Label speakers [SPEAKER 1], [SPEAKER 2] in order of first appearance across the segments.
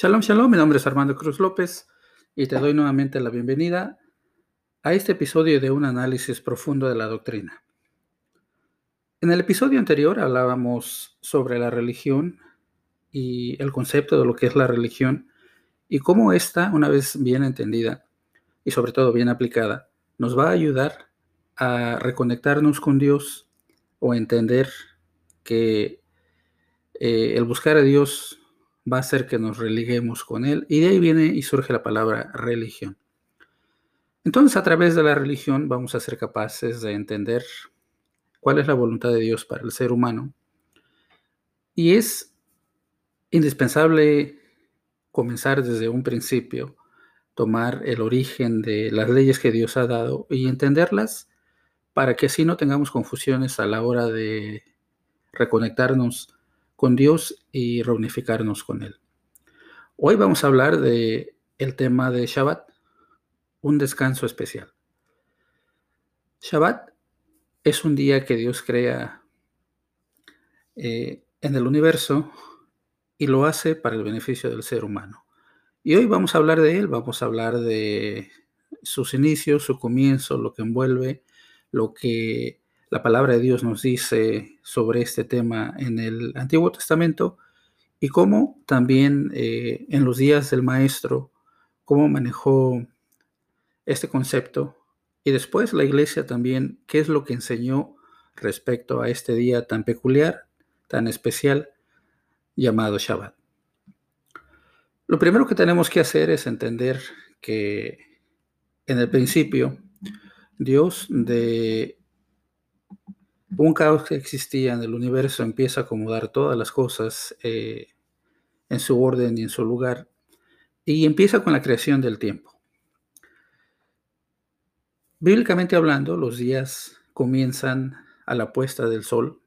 [SPEAKER 1] Shalom, shalom, mi nombre es Armando Cruz López y te doy nuevamente la bienvenida a este episodio de un análisis profundo de la doctrina. En el episodio anterior hablábamos sobre la religión y el concepto de lo que es la religión y cómo esta, una vez bien entendida y sobre todo bien aplicada, nos va a ayudar a reconectarnos con Dios o entender que eh, el buscar a Dios va a hacer que nos religuemos con Él. Y de ahí viene y surge la palabra religión. Entonces, a través de la religión vamos a ser capaces de entender cuál es la voluntad de Dios para el ser humano. Y es indispensable comenzar desde un principio, tomar el origen de las leyes que Dios ha dado y entenderlas para que así no tengamos confusiones a la hora de reconectarnos con Dios y reunificarnos con Él. Hoy vamos a hablar de tema de Shabbat, un descanso especial. Shabbat es un día que Dios crea eh, en el universo y lo hace para el beneficio del ser humano. Y hoy vamos a hablar de él, vamos a hablar de sus inicios, su comienzo, lo que envuelve, lo que la palabra de Dios nos dice sobre este tema en el Antiguo Testamento y cómo también eh, en los días del maestro, cómo manejó este concepto y después la iglesia también, qué es lo que enseñó respecto a este día tan peculiar, tan especial, llamado Shabbat. Lo primero que tenemos que hacer es entender que en el principio Dios de un caos que existía en el universo empieza a acomodar todas las cosas eh, en su orden y en su lugar, y empieza con la creación del tiempo. Bíblicamente hablando, los días comienzan a la puesta del sol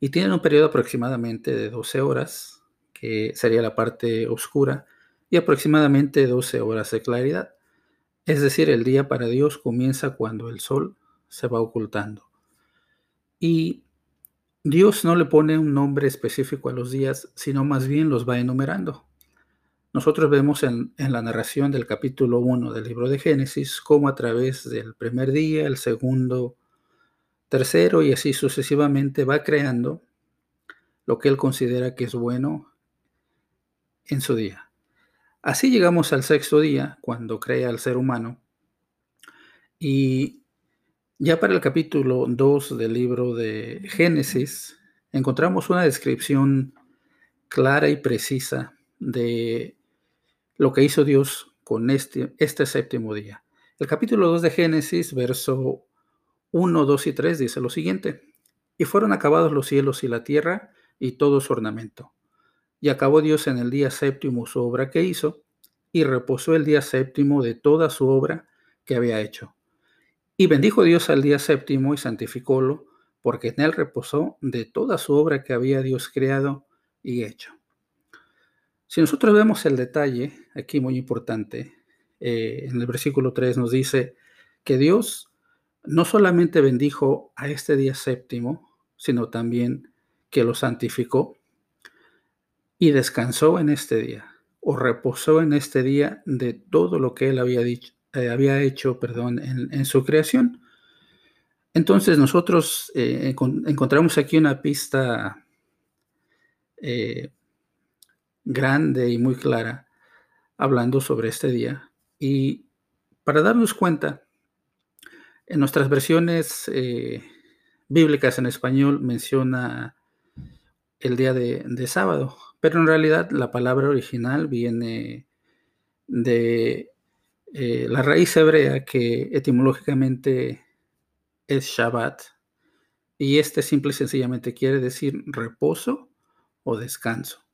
[SPEAKER 1] y tienen un periodo aproximadamente de 12 horas, que sería la parte oscura, y aproximadamente 12 horas de claridad. Es decir, el día para Dios comienza cuando el sol se va ocultando. Y Dios no le pone un nombre específico a los días, sino más bien los va enumerando. Nosotros vemos en, la narración del capítulo 1 del libro de Génesis cómo a través del primer día, el segundo, tercero y así sucesivamente va creando lo que él considera que es bueno en su día. Así llegamos al sexto día, cuando crea al ser humano, y ya para el capítulo 2 del libro de Génesis, encontramos una descripción clara y precisa de lo que hizo Dios con este, este séptimo día. El capítulo 2 de Génesis, verso 1, 2 y 3 dice lo siguiente, y fueron acabados los cielos y la tierra y todo su ornamento. Y acabó Dios en el día séptimo su obra que hizo, y reposó el día séptimo de toda su obra que había hecho. Y bendijo Dios al día séptimo y santificólo, porque en él reposó de toda su obra que había Dios creado y hecho. Si nosotros vemos el detalle, aquí muy importante, eh, en el versículo 3 nos dice que Dios no solamente bendijo a este día séptimo, sino también que lo santificó y descansó en este día, o reposó en este día de todo lo que él había dicho, eh, había hecho perdón, en, su creación. Entonces nosotros eh, encontramos aquí una pista eh, grande y muy clara hablando sobre este día. Y para darnos cuenta, en nuestras versiones bíblicas en español menciona el día de sábado, pero en realidad la palabra original viene de eh, la raíz hebrea que etimológicamente es Shabbat, y este simple y sencillamente quiere decir reposo o descanso.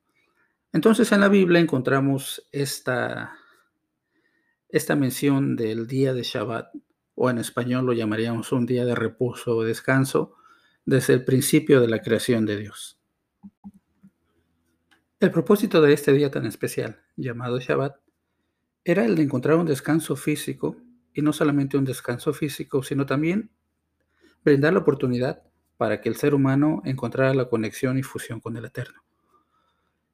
[SPEAKER 1] Entonces en la Biblia encontramos esta, esta mención del día de Shabbat, o en español lo llamaríamos un día de reposo o descanso, desde el principio de la creación de Dios. El propósito de este día tan especial, llamado Shabbat, era el de encontrar un descanso físico, y no solamente un descanso físico, sino también brindar la oportunidad para que el ser humano encontrara la conexión y fusión con el Eterno.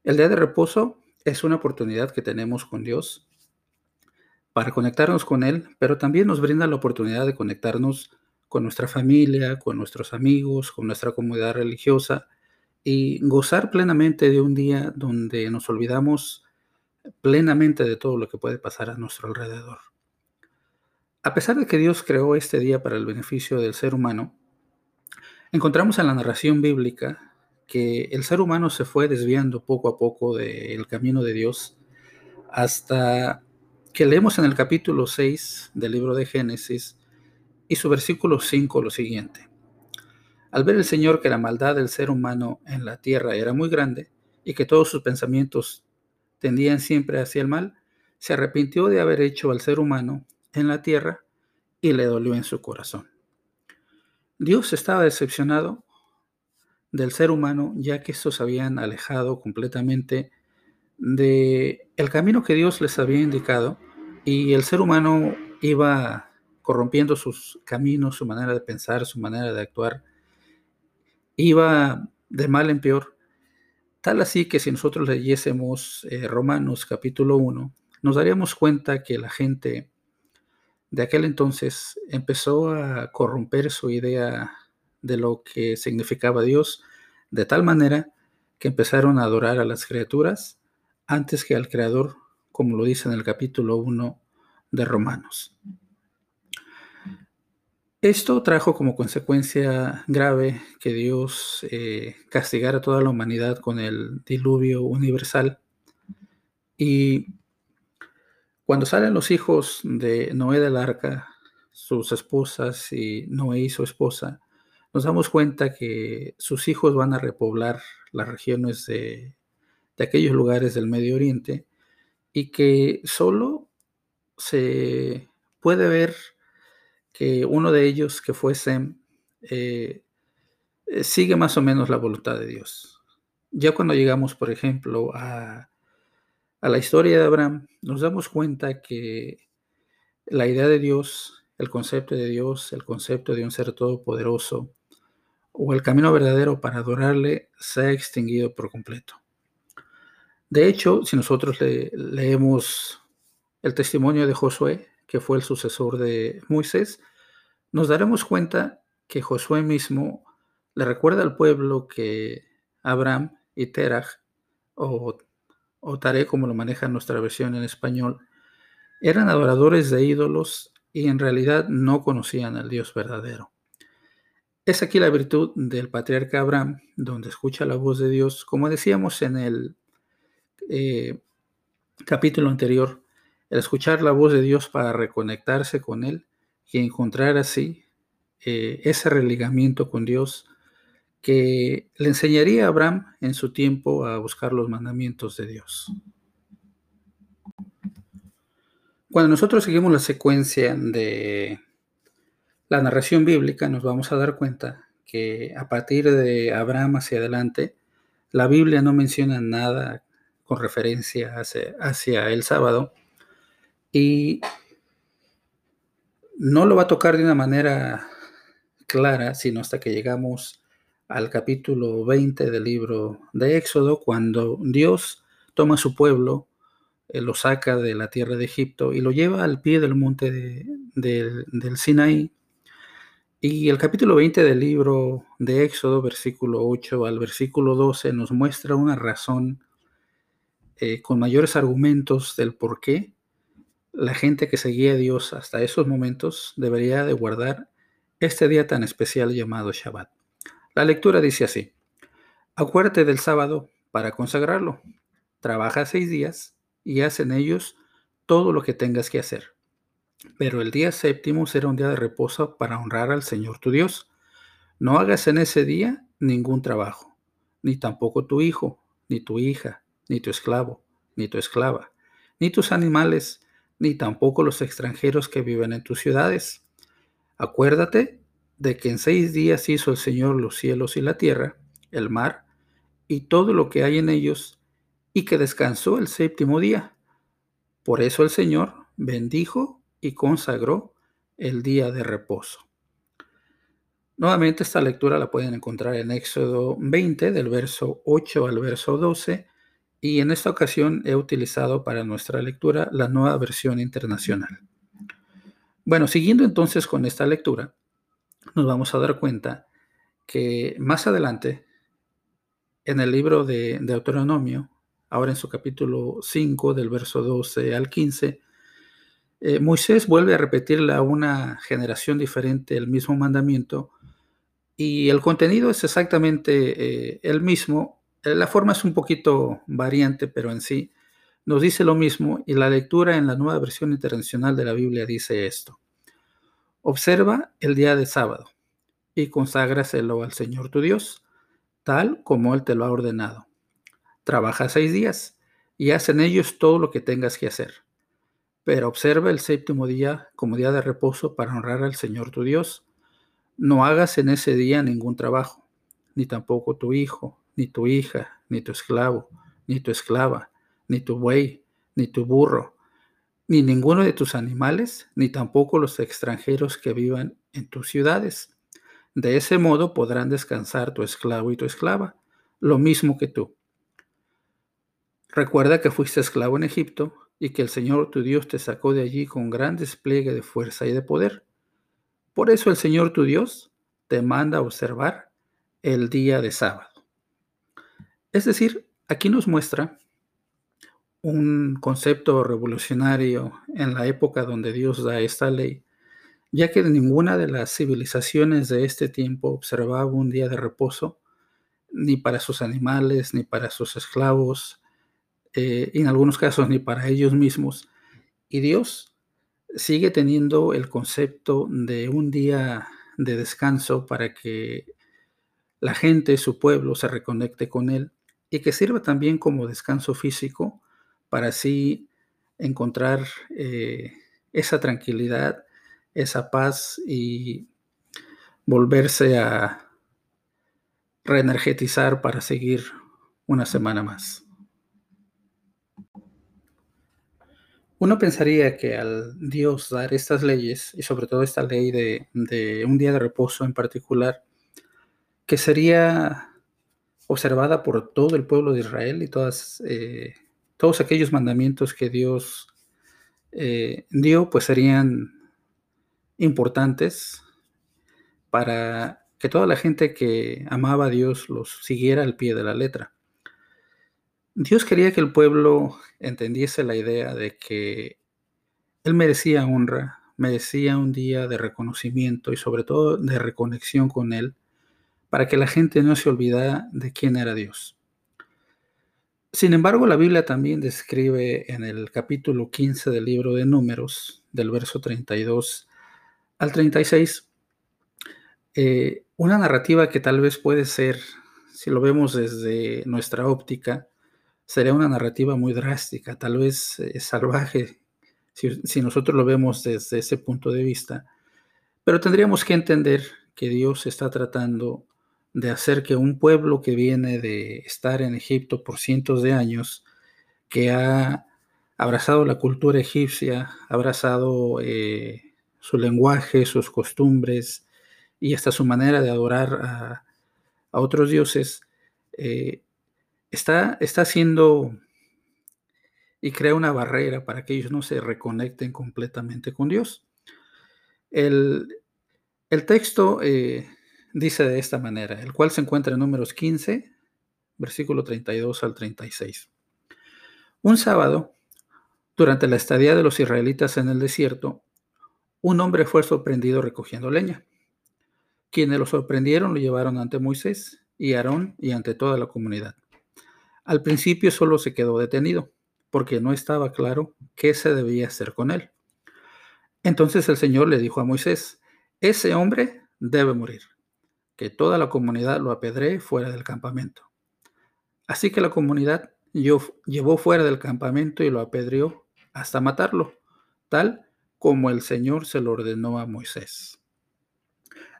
[SPEAKER 1] El día de reposo es una oportunidad que tenemos con Dios para conectarnos con Él, pero también nos brinda la oportunidad de conectarnos con nuestra familia, con nuestros amigos, con nuestra comunidad religiosa y gozar plenamente de un día donde nos olvidamos plenamente de todo lo que puede pasar a nuestro alrededor. A pesar de que Dios creó este día para el beneficio del ser humano, encontramos en la narración bíblica que el ser humano se fue desviando poco a poco del camino de Dios hasta que leemos en el capítulo 6 del libro de Génesis y su versículo 5 lo siguiente. Al ver el Señor que la maldad del ser humano en la tierra era muy grande y que todos sus pensamientos tendían siempre hacia el mal, se arrepintió de haber hecho al ser humano en la tierra y le dolió en su corazón. Dios estaba decepcionado del ser humano ya que estos habían alejado completamente de el camino que Dios les había indicado y el ser humano iba corrompiendo sus caminos, su manera de pensar, su manera de actuar, iba de mal en peor, tal así que si nosotros leyésemos eh, Romanos capítulo 1, nos daríamos cuenta que la gente de aquel entonces empezó a corromper su idea de lo que significaba Dios, de tal manera que empezaron a adorar a las criaturas antes que al Creador, como lo dice en el capítulo 1 de Romanos. Esto trajo como consecuencia grave que Dios eh, castigara a toda la humanidad con el diluvio universal. Y cuando salen los hijos de Noé del arca, sus esposas y Noé y su esposa, nos damos cuenta que sus hijos van a repoblar las regiones de, aquellos lugares del Medio Oriente y que solo se puede ver que uno de ellos, que fue Sem, eh, eh, sigue más o menos la voluntad de Dios. Ya cuando llegamos, por ejemplo, a a la historia de Abraham, nos damos cuenta que la idea de Dios, el concepto de Dios, el concepto de un ser todopoderoso, o el camino verdadero para adorarle, se ha extinguido por completo. De hecho, si nosotros leemos el testimonio de Josué, que fue el sucesor de Moisés, nos daremos cuenta que Josué mismo le recuerda al pueblo que Abraham y Terach, o o Taré, como lo maneja nuestra versión en español, eran adoradores de ídolos y en realidad no conocían al Dios verdadero. Es aquí la virtud del patriarca Abraham, donde escucha la voz de Dios, como decíamos en el eh, capítulo anterior, el escuchar la voz de Dios para reconectarse con Él y encontrar así eh, ese religamiento con Dios que le enseñaría a Abraham en su tiempo a buscar los mandamientos de Dios. Cuando nosotros seguimos la secuencia de la narración bíblica, nos vamos a dar cuenta que a partir de Abraham hacia adelante, la Biblia no menciona nada con referencia hacia, hacia el sábado y no lo va a tocar de una manera clara, sino hasta que llegamos al capítulo 20 del libro de Éxodo, cuando Dios toma a su pueblo, eh, lo saca de la tierra de Egipto y lo lleva al pie del monte del Sinaí. Y el capítulo 20 del libro de Éxodo, versículo 8 al versículo 12, nos muestra una razón eh, con mayores argumentos del por qué la gente que seguía a Dios hasta esos momentos debería de guardar este día tan especial llamado Shabbat. La lectura dice así, acuérdate del sábado para consagrarlo. Trabaja seis días y haz en ellos todo lo que tengas que hacer. Pero el día séptimo será un día de reposo para honrar al Señor tu Dios. No hagas en ese día ningún trabajo, ni tampoco tu hijo, ni tu hija, ni tu esclavo, ni tu esclava, ni tus animales, ni tampoco los extranjeros que viven en tus ciudades. Acuérdate de que en seis días hizo el Señor los cielos y la tierra, el mar y todo lo que hay en ellos, y que descansó el séptimo día. Por eso el Señor bendijo y consagró el día de reposo. Nuevamente esta lectura la pueden encontrar en Éxodo 20 del verso 8 al verso 12 y en esta ocasión he utilizado para nuestra lectura la nueva versión internacional. Bueno, siguiendo entonces con esta lectura, nos vamos a dar cuenta que más adelante, en el libro de Deuteronomio, ahora en su capítulo 5, del verso 12 al 15, eh, Moisés vuelve a repetirle a una generación diferente el mismo mandamiento y el contenido es exactamente eh, el mismo. Eh, la forma es un poquito variante, pero en sí nos dice lo mismo y la lectura en la nueva versión internacional de la Biblia dice esto. Observa el día de sábado y conságraselo al Señor tu Dios, tal como Él te lo ha ordenado. Trabaja seis días y haz en ellos todo lo que tengas que hacer. Pero observa el séptimo día como día de reposo para honrar al Señor tu Dios. No hagas en ese día ningún trabajo, ni tampoco tu hijo, ni tu hija, ni tu esclavo, ni tu esclava, ni tu buey, ni tu burro, ni ninguno de tus animales, ni tampoco los extranjeros que vivan en tus ciudades. De ese modo podrán descansar tu esclavo y tu esclava, lo mismo que tú Recuerda que fuiste esclavo en Egipto y que el Señor tu Dios te sacó de allí con gran despliegue de fuerza y de poder. Por eso el Señor tu Dios te manda observar el día de sábado. Es decir, aquí nos muestra un concepto revolucionario en la época donde Dios da esta ley, ya que ninguna de las civilizaciones de este tiempo observaba un día de reposo, ni para sus animales, ni para sus esclavos, eh, en algunos casos ni para ellos mismos. Y Dios sigue teniendo el concepto de un día de descanso para que la gente, su pueblo, se reconecte con Él y que sirva también como descanso físico para así encontrar eh, esa tranquilidad, esa paz y volverse a reenergetizar para seguir una semana más. Uno pensaría que al Dios dar estas leyes, y sobre todo esta ley de, un día de reposo en particular, que sería observada por todo el pueblo de Israel y todas, eh, todos aquellos mandamientos que Dios eh, dio, pues serían importantes para que toda la gente que amaba a Dios los siguiera al pie de la letra. Dios quería que el pueblo entendiese la idea de que Él merecía honra, merecía un día de reconocimiento y sobre todo de reconexión con Él, para que la gente no se olvidara de quién era Dios. Sin embargo, la Biblia también describe en el capítulo 15 del libro de Números, del verso 32 al 36, eh, una narrativa que tal vez puede ser, si lo vemos desde nuestra óptica, sería una narrativa muy drástica, tal vez eh, salvaje, si, nosotros lo vemos desde ese punto de vista. Pero tendríamos que entender que Dios está tratando de hacer que un pueblo que viene de estar en Egipto por cientos de años, que ha abrazado la cultura egipcia, ha abrazado eh, su lenguaje, sus costumbres y hasta su manera de adorar a, otros dioses, eh, está, está haciendo y crea una barrera para que ellos no se reconecten completamente con Dios. El, texto eh, dice de esta manera, el cual se encuentra en números 15, versículo 32 al 36. Un sábado, durante la estadía de los israelitas en el desierto, un hombre fue sorprendido recogiendo leña. Quienes lo sorprendieron lo llevaron ante Moisés y Aarón y ante toda la comunidad. Al principio solo se quedó detenido, porque no estaba claro qué se debía hacer con él. Entonces el Señor le dijo a Moisés, ese hombre debe morir, que toda la comunidad lo apedree fuera del campamento. Así que la comunidad llevó fuera del campamento y lo apedreó hasta matarlo, tal como el Señor se lo ordenó a Moisés.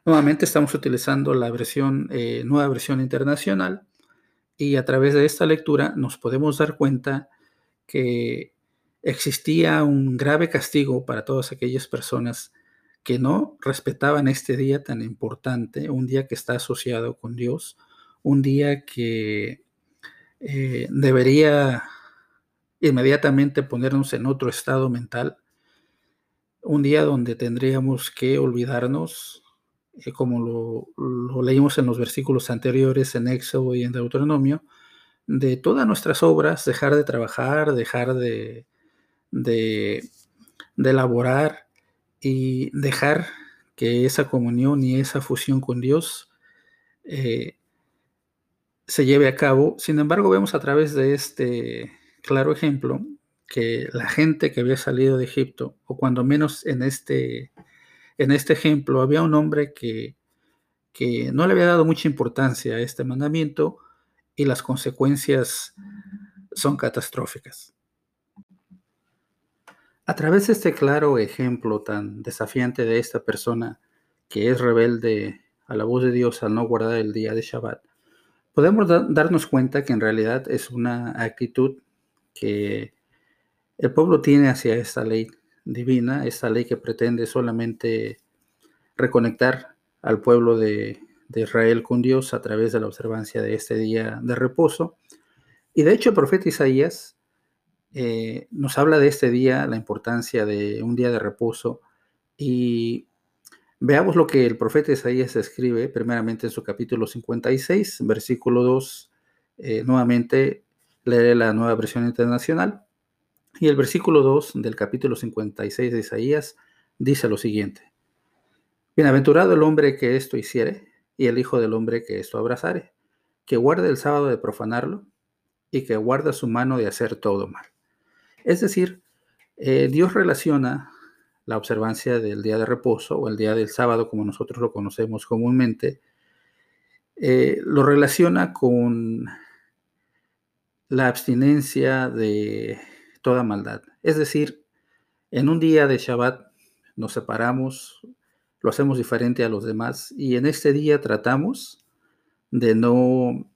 [SPEAKER 1] Nuevamente estamos utilizando la versión, eh, nueva versión internacional y a través de esta lectura nos podemos dar cuenta que existía un grave castigo para todas aquellas personas que no respetaban este día tan importante, un día que está asociado con Dios, un día que, eh, debería inmediatamente ponernos en otro estado mental. Un día donde tendríamos que olvidarnos, eh, como lo, leímos en los versículos anteriores en Éxodo y en Deuteronomio, de todas nuestras obras, dejar de trabajar, dejar de, de, de elaborar y dejar que esa comunión y esa fusión con Dios eh, se lleve a cabo. Sin embargo, vemos a través de este claro ejemplo que la gente que había salido de Egipto, o cuando menos en este, en este ejemplo, había un hombre que, que no le había dado mucha importancia a este mandamiento y las consecuencias son catastróficas. A través de este claro ejemplo tan desafiante de esta persona que es rebelde a la voz de Dios al no guardar el día de Shabbat, podemos darnos cuenta que en realidad es una actitud que el pueblo tiene hacia esta ley divina, esta ley que pretende solamente reconectar al pueblo de, de Israel con Dios a través de la observancia de este día de reposo. Y de hecho el profeta Isaías eh, nos habla de este día, la importancia de un día de reposo. Y veamos lo que el profeta Isaías escribe primeramente en su capítulo 56, versículo 2. Eh, nuevamente leeré la nueva versión internacional. Y el versículo 2 del capítulo 56 de Isaías dice lo siguiente. Bienaventurado el hombre que esto hiciere y el hijo del hombre que esto abrazare, que guarde el sábado de profanarlo y que guarda su mano de hacer todo mal. Es decir, eh, Dios relaciona la observancia del día de reposo o el día del sábado, como nosotros lo conocemos comúnmente, eh, lo relaciona con la abstinencia de toda maldad. Es decir, en un día de Shabbat nos separamos, lo hacemos diferente a los demás y en este día tratamos de no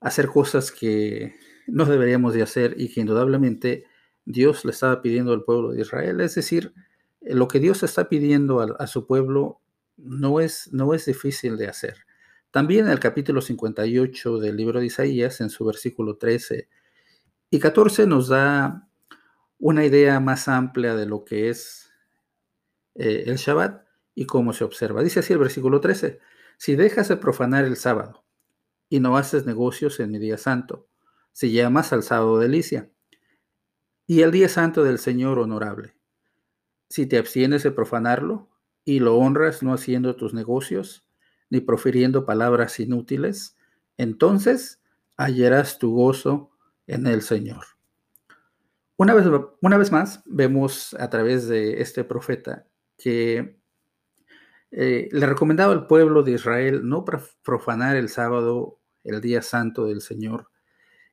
[SPEAKER 1] hacer cosas que no deberíamos de hacer y que indudablemente Dios le estaba pidiendo al pueblo de Israel. Es decir, lo que Dios está pidiendo a, su pueblo no es, no es difícil de hacer. También en el capítulo 58 del libro de Isaías, en su versículo 13 y 14, nos da una idea más amplia de lo que es eh, el Shabbat y cómo se observa. Dice así el versículo 13, si dejas de profanar el sábado y no haces negocios en mi día santo, si llamas al sábado delicia y el día santo del Señor honorable. Si te abstienes de profanarlo y lo honras no haciendo tus negocios, ni profiriendo palabras inútiles, entonces hallarás tu gozo en el Señor. Una vez, una vez más, vemos a través de este profeta que eh, le recomendaba al pueblo de Israel no profanar el sábado, el día santo del Señor,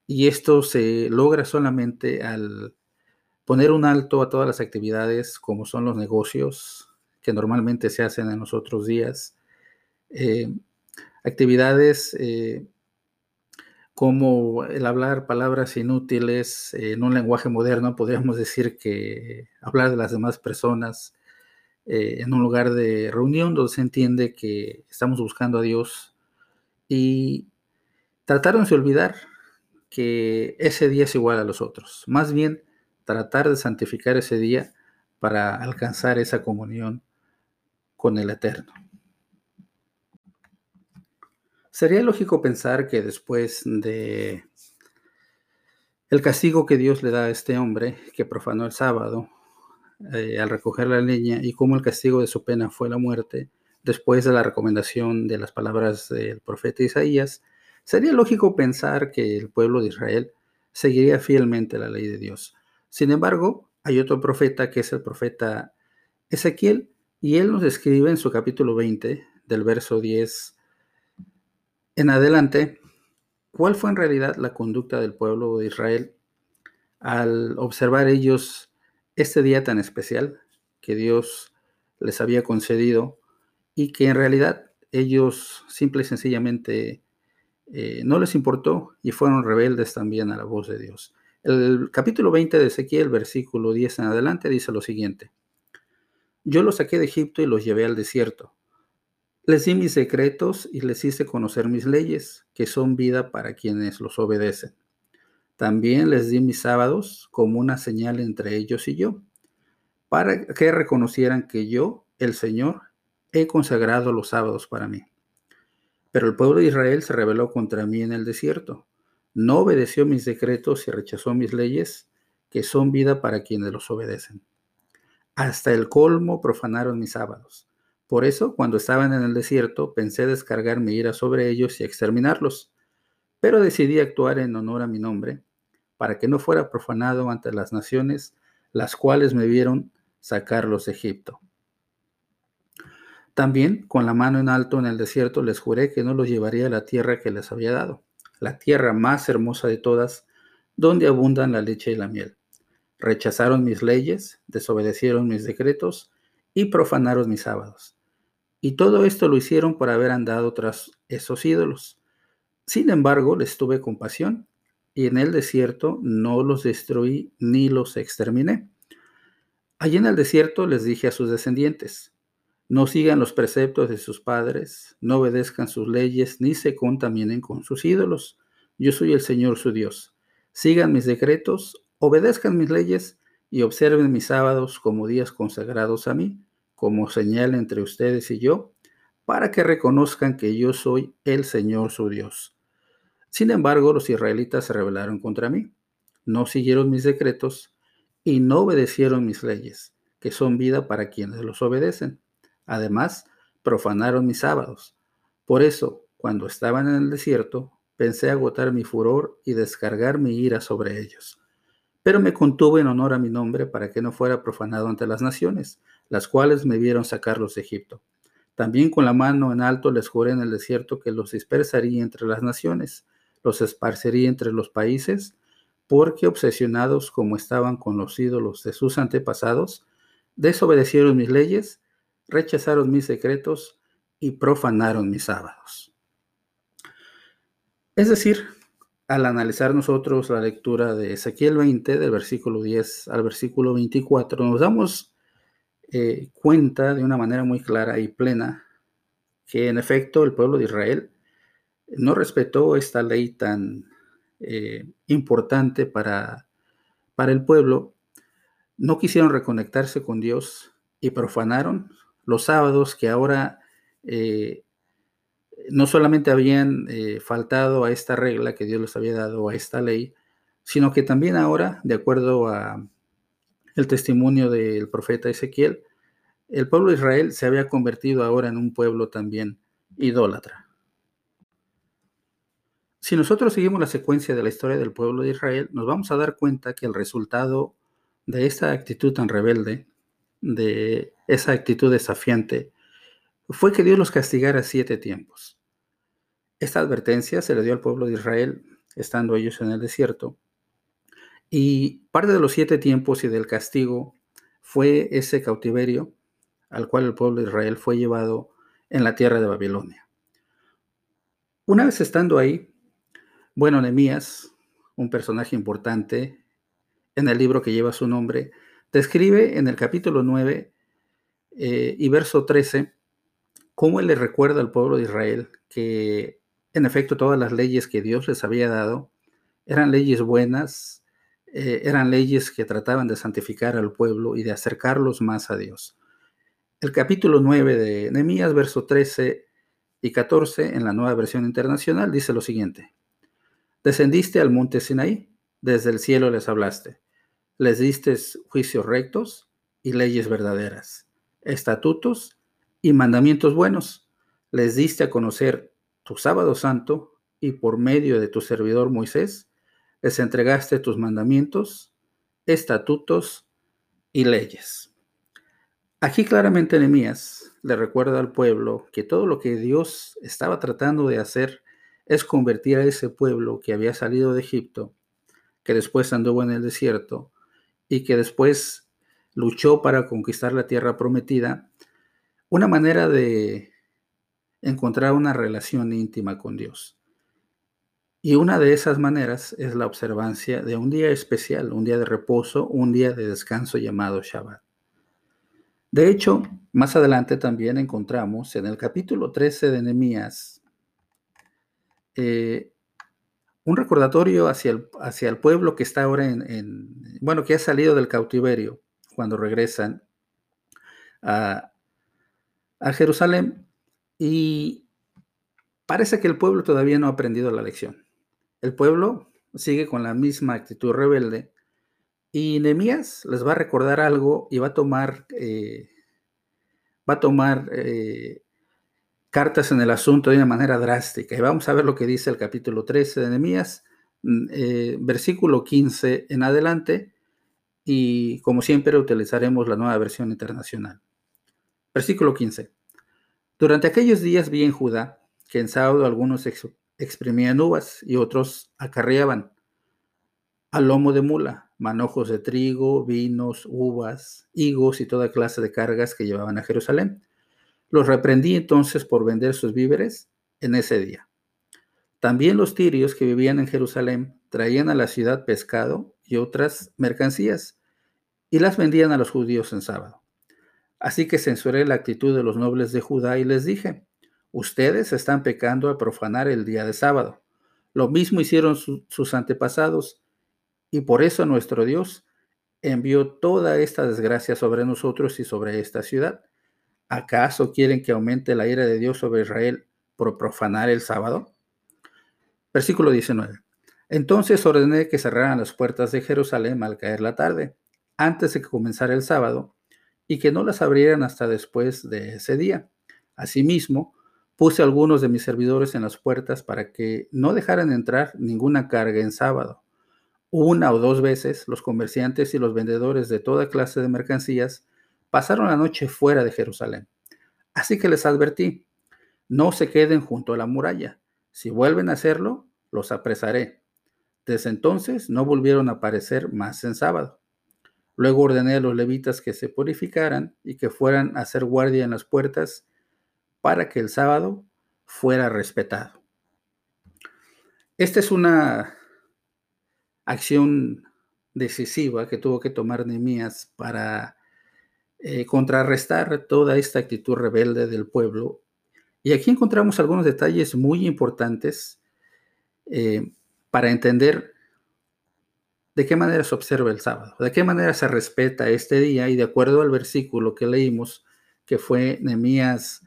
[SPEAKER 1] y esto se logra solamente al poner un alto a todas las actividades como son los negocios que normalmente se hacen en los otros días, eh, actividades eh, como el hablar palabras inútiles en un lenguaje moderno, podríamos decir que hablar de las demás personas eh, en un lugar de reunión donde se entiende que estamos buscando a Dios y trataron de olvidar que ese día es igual a los otros. Más bien, tratar de santificar ese día para alcanzar esa comunión con el Eterno. Sería lógico pensar que después de el castigo que Dios le da a este hombre que profanó el sábado eh, al recoger la leña y cómo el castigo de su pena fue la muerte, después de la recomendación de las palabras del profeta Isaías, sería lógico pensar que el pueblo de Israel seguiría fielmente la ley de Dios. Sin embargo, hay otro profeta que es el profeta Ezequiel, y él nos describe en su capítulo 20, del verso 10 en adelante, cuál fue en realidad la conducta del pueblo de Israel al observar ellos este día tan especial que Dios les había concedido y que en realidad ellos simple y sencillamente eh, no les importó y fueron rebeldes también a la voz de Dios. El capítulo 20 de Ezequiel, versículo 10 en adelante, dice lo siguiente. Yo los saqué de Egipto y los llevé al desierto. Les di mis secretos y les hice conocer mis leyes, que son vida para quienes los obedecen. También les di mis sábados como una señal entre ellos y yo, para que reconocieran que yo, el Señor, he consagrado los sábados para mí. Pero el pueblo de Israel se rebeló contra mí en el desierto. No obedeció mis decretos y rechazó mis leyes, que son vida para quienes los obedecen. Hasta el colmo profanaron mis sábados por eso, cuando estaban en el desierto, pensé descargar mi ira sobre ellos y exterminarlos, pero decidí actuar en honor a mi nombre, para que no fuera profanado ante las naciones, las cuales me vieron sacarlos de Egipto. También, con la mano en alto en el desierto, les juré que no los llevaría a la tierra que les había dado, la tierra más hermosa de todas, donde abundan la leche y la miel. Rechazaron mis leyes, desobedecieron mis decretos y profanaron mis sábados. Y todo esto lo hicieron por haber andado tras esos ídolos. Sin embargo, les tuve compasión y en el desierto no los destruí ni los exterminé. Allí en el desierto les dije a sus descendientes, no sigan los preceptos de sus padres, no obedezcan sus leyes, ni se contaminen con sus ídolos. Yo soy el Señor su Dios. Sigan mis decretos, obedezcan mis leyes y observen mis sábados como días consagrados a mí como señal entre ustedes y yo, para que reconozcan que yo soy el Señor su Dios. Sin embargo, los israelitas se rebelaron contra mí, no siguieron mis decretos y no obedecieron mis leyes, que son vida para quienes los obedecen. Además, profanaron mis sábados. Por eso, cuando estaban en el desierto, pensé agotar mi furor y descargar mi ira sobre ellos. Pero me contuve en honor a mi nombre para que no fuera profanado ante las naciones, las cuales me vieron sacarlos de Egipto. También con la mano en alto les juré en el desierto que los dispersaría entre las naciones, los esparcería entre los países, porque obsesionados como estaban con los ídolos de sus antepasados, desobedecieron mis leyes, rechazaron mis secretos y profanaron mis sábados. Es decir, al analizar nosotros la lectura de Ezequiel 20, del versículo 10 al versículo 24, nos damos eh, cuenta de una manera muy clara y plena que en efecto el pueblo de Israel no respetó esta ley tan eh, importante para, para el pueblo, no quisieron reconectarse con Dios y profanaron los sábados que ahora eh, no solamente habían faltado a esta regla que Dios les había dado, a esta ley, sino que también ahora, de acuerdo a el testimonio del profeta Ezequiel, el pueblo de Israel se había convertido ahora en un pueblo también idólatra. Si nosotros seguimos la secuencia de la historia del pueblo de Israel, nos vamos a dar cuenta que el resultado de esta actitud tan rebelde, de esa actitud desafiante, fue que Dios los castigara siete tiempos. Esta advertencia se le dio al pueblo de Israel estando ellos en el desierto, y parte de los siete tiempos y del castigo fue ese cautiverio al cual el pueblo de Israel fue llevado en la tierra de Babilonia. Una vez estando ahí, bueno, Nehemías, un personaje importante en el libro que lleva su nombre, describe en el capítulo 9 eh, y verso 13 cómo él le recuerda al pueblo de Israel que en efecto todas las leyes que Dios les había dado eran leyes buenas, eh, eran leyes que trataban de santificar al pueblo y de acercarlos más a Dios. El capítulo 9 de Nehemías, verso 13 y 14 en la nueva versión internacional dice lo siguiente. Descendiste al monte Sinaí, desde el cielo les hablaste, les diste juicios rectos y leyes verdaderas, estatutos y mandamientos buenos, les diste a conocer tu sábado santo y por medio de tu servidor Moisés, les entregaste tus mandamientos, estatutos y leyes. Aquí claramente Nehemías le recuerda al pueblo que todo lo que Dios estaba tratando de hacer es convertir a ese pueblo que había salido de Egipto, que después anduvo en el desierto y que después luchó para conquistar la tierra prometida, una manera de encontrar una relación íntima con Dios. Y una de esas maneras es la observancia de un día especial, un día de reposo, un día de descanso llamado Shabbat. De hecho, más adelante también encontramos en el capítulo 13 de Nehemías eh, un recordatorio hacia el, hacia el, pueblo que está ahora en, bueno, que ha salido del cautiverio cuando regresan a, Jerusalén y parece que el pueblo todavía no ha aprendido la lección. El pueblo sigue con la misma actitud rebelde y Nehemías les va a recordar algo y va a tomar, eh, va a tomar eh, cartas en el asunto de una manera drástica. Y vamos a ver lo que dice el capítulo 13 de Nehemías, mm, eh, versículo 15 en adelante, y como siempre utilizaremos la nueva versión internacional. Versículo 15. Durante aquellos días vi en Judá que en sábado algunos exprimían uvas y otros acarreaban al lomo de mula, manojos de trigo, vinos, uvas, higos y toda clase de cargas que llevaban a Jerusalén. Los reprendí entonces por vender sus víveres en ese día. También los tirios que vivían en Jerusalén traían a la ciudad pescado y otras mercancías y las vendían a los judíos en sábado. Así que censuré la actitud de los nobles de Judá y les dije, ustedes están pecando al profanar el día de sábado. Lo mismo hicieron sus antepasados y por eso nuestro Dios envió toda esta desgracia sobre nosotros y sobre esta ciudad. ¿Acaso quieren que aumente la ira de Dios sobre Israel por profanar el sábado? Versículo 19. Entonces ordené que cerraran las puertas de Jerusalén al caer la tarde, antes de que comenzara el sábado, y que no las abrieran hasta después de ese día. Asimismo, puse algunos de mis servidores en las puertas para que no dejaran entrar ninguna carga en sábado. Una o dos veces los comerciantes y los vendedores de toda clase de mercancías pasaron la noche fuera de Jerusalén. Así que les advertí, no se queden junto a la muralla. Si vuelven a hacerlo, los apresaré. Desde entonces no volvieron a aparecer más en sábado. Luego ordené a los levitas que se purificaran y que fueran a hacer guardia en las puertas para que el sábado fuera respetado. Esta es una acción decisiva que tuvo que tomar Nehemías para eh, contrarrestar toda esta actitud rebelde del pueblo. Y aquí encontramos algunos detalles muy importantes eh, para entender de qué manera se observa el sábado, de qué manera se respeta este día y de acuerdo al versículo que leímos, que fue Nehemías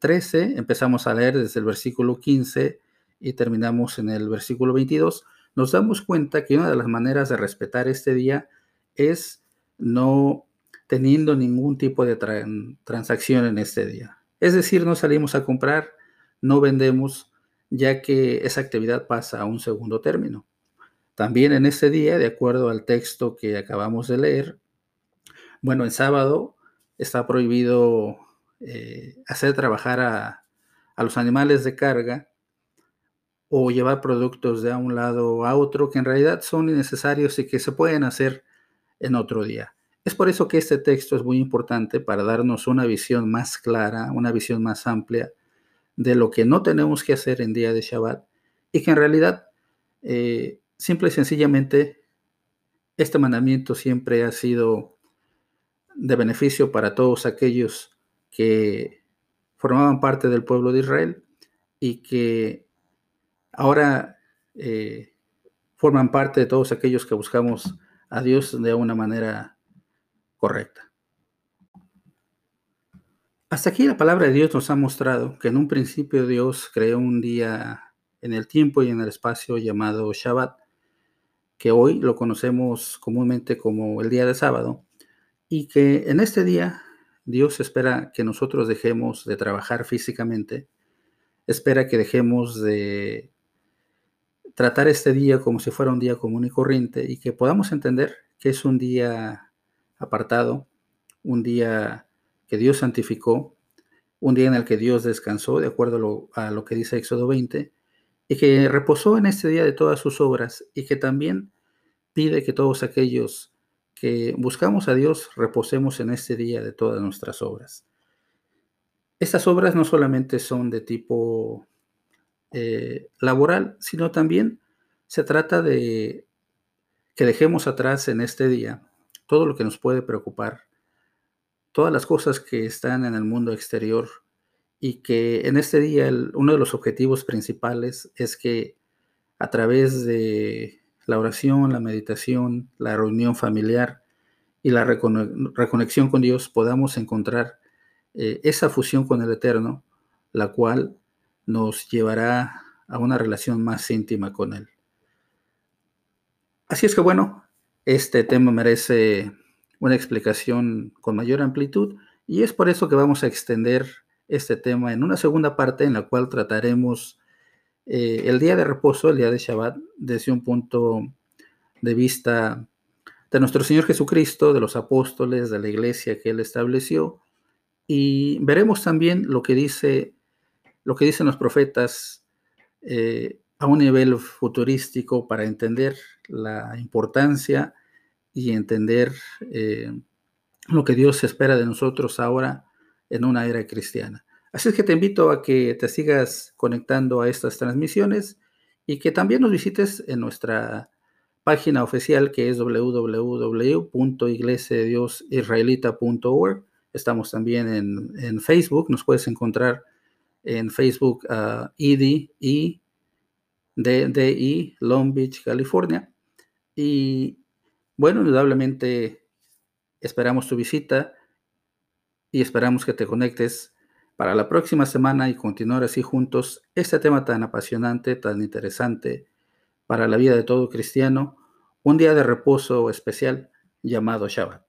[SPEAKER 1] 13, eh, empezamos a leer desde el versículo 15 y terminamos en el versículo 22, nos damos cuenta que una de las maneras de respetar este día es no teniendo ningún tipo de transacción en este día. Es decir, no salimos a comprar, no vendemos, ya que esa actividad pasa a un segundo término. También en este día, de acuerdo al texto que acabamos de leer, bueno, en sábado está prohibido eh, hacer trabajar a, a los animales de carga o llevar productos de un lado a otro que en realidad son innecesarios y que se pueden hacer en otro día. Es por eso que este texto es muy importante para darnos una visión más clara, una visión más amplia de lo que no tenemos que hacer en día de Shabbat y que en realidad, eh, simple y sencillamente, este mandamiento siempre ha sido de beneficio para todos aquellos que formaban parte del pueblo de Israel y que ahora eh, forman parte de todos aquellos que buscamos a Dios de una manera correcta. Hasta aquí la palabra de Dios nos ha mostrado que en un principio Dios creó un día en el tiempo y en el espacio llamado Shabbat, que hoy lo conocemos comúnmente como el día de sábado, y que en este día Dios espera que nosotros dejemos de trabajar físicamente, espera que dejemos de tratar este día como si fuera un día común y corriente y que podamos entender que es un día apartado, un día que Dios santificó, un día en el que Dios descansó, de acuerdo a lo, que dice Éxodo 20, y que reposó en este día de todas sus obras y que también pide que todos aquellos que buscamos a Dios reposemos en este día de todas nuestras obras. Estas obras no solamente son de tipo eh, laboral, sino también se trata de que dejemos atrás en este día todo lo que nos puede preocupar, todas las cosas que están en el mundo exterior y que en este día uno de los objetivos principales es que a través de la oración, la meditación, la reunión familiar y la reconexión con Dios podamos encontrar eh, esa fusión con el Eterno, la cual nos llevará a una relación más íntima con Él. Así es que bueno, este tema merece una explicación con mayor amplitud y es por eso que vamos a extender este tema en una segunda parte en la cual trataremos eh, el día de reposo, el día de Shabbat, desde un punto de vista de nuestro Señor Jesucristo, de los apóstoles, de la iglesia que Él estableció, y veremos también lo que dice, lo que dicen los profetas eh, a un nivel futurístico para entender la importancia y entender eh, lo que Dios espera de nosotros ahora en una era cristiana. Así es que te invito a que te sigas conectando a estas transmisiones y que también nos visites en nuestra página oficial que es www.iglesiadiosisraelita.org. Estamos también en, Facebook, nos puedes encontrar en Facebook uh, Long Beach, California. Y bueno, indudablemente esperamos tu visita y esperamos que te conectes para la próxima semana y continuar así juntos este tema tan apasionante, tan interesante para la vida de todo cristiano, un día de reposo especial llamado Shabbat.